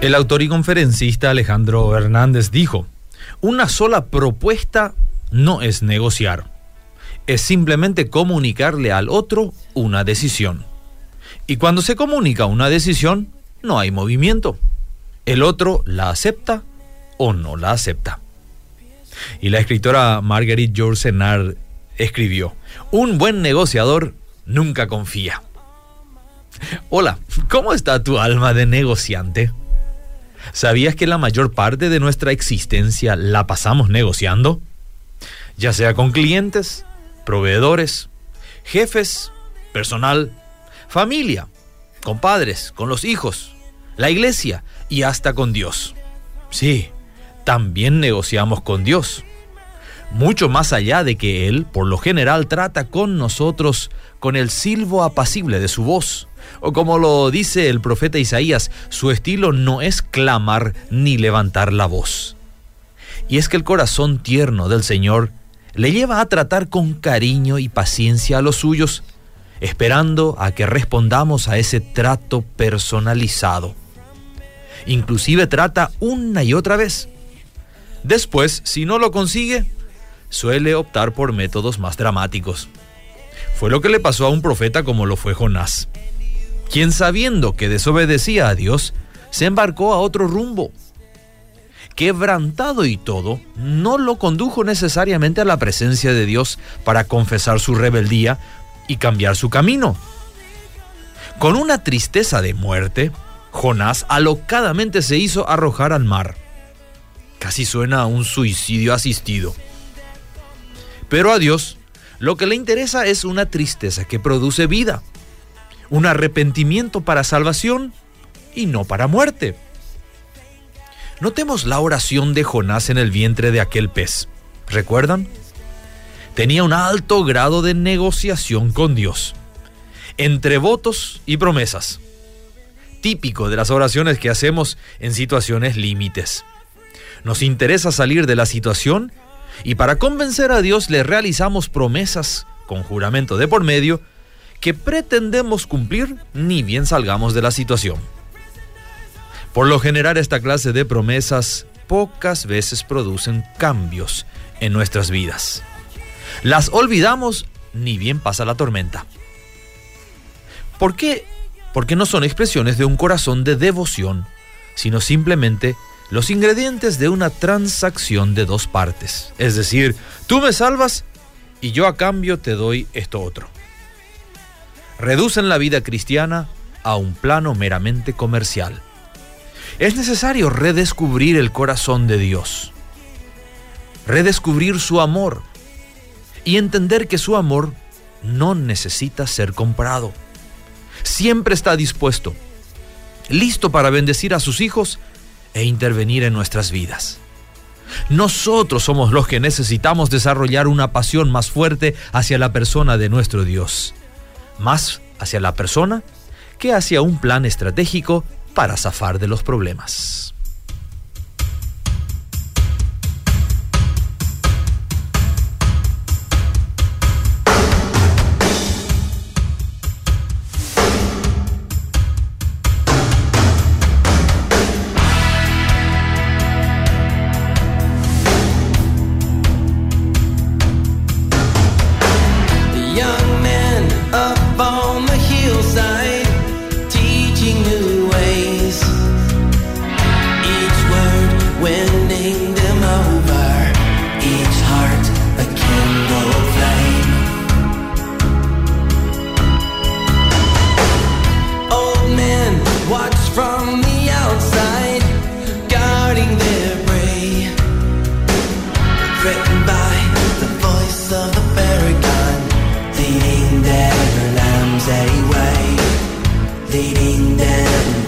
El autor y conferencista Alejandro Hernández dijo, una sola propuesta no es negociar, es simplemente comunicarle al otro una decisión. Y cuando se comunica una decisión, no hay movimiento. El otro la acepta o no la acepta. Y la escritora Marguerite George escribió, un buen negociador nunca confía. Hola, ¿cómo está tu alma de negociante? ¿Sabías que la mayor parte de nuestra existencia la pasamos negociando? Ya sea con clientes, proveedores, jefes, personal, familia, con padres, con los hijos, la iglesia y hasta con Dios. Sí, también negociamos con Dios. Mucho más allá de que Él, por lo general, trata con nosotros con el silbo apacible de su voz o como lo dice el profeta Isaías, su estilo no es clamar ni levantar la voz. Y es que el corazón tierno del Señor le lleva a tratar con cariño y paciencia a los suyos, esperando a que respondamos a ese trato personalizado. Inclusive trata una y otra vez. Después, si no lo consigue, suele optar por métodos más dramáticos. Fue lo que le pasó a un profeta como lo fue Jonás quien sabiendo que desobedecía a Dios, se embarcó a otro rumbo. Quebrantado y todo, no lo condujo necesariamente a la presencia de Dios para confesar su rebeldía y cambiar su camino. Con una tristeza de muerte, Jonás alocadamente se hizo arrojar al mar. Casi suena a un suicidio asistido. Pero a Dios lo que le interesa es una tristeza que produce vida un arrepentimiento para salvación y no para muerte. Notemos la oración de Jonás en el vientre de aquel pez. ¿Recuerdan? Tenía un alto grado de negociación con Dios, entre votos y promesas, típico de las oraciones que hacemos en situaciones límites. Nos interesa salir de la situación y para convencer a Dios le realizamos promesas con juramento de por medio que pretendemos cumplir ni bien salgamos de la situación. Por lo general esta clase de promesas pocas veces producen cambios en nuestras vidas. Las olvidamos ni bien pasa la tormenta. ¿Por qué? Porque no son expresiones de un corazón de devoción, sino simplemente los ingredientes de una transacción de dos partes. Es decir, tú me salvas y yo a cambio te doy esto otro reducen la vida cristiana a un plano meramente comercial. Es necesario redescubrir el corazón de Dios, redescubrir su amor y entender que su amor no necesita ser comprado. Siempre está dispuesto, listo para bendecir a sus hijos e intervenir en nuestras vidas. Nosotros somos los que necesitamos desarrollar una pasión más fuerte hacia la persona de nuestro Dios más hacia la persona que hacia un plan estratégico para zafar de los problemas. their lambs away, leading them.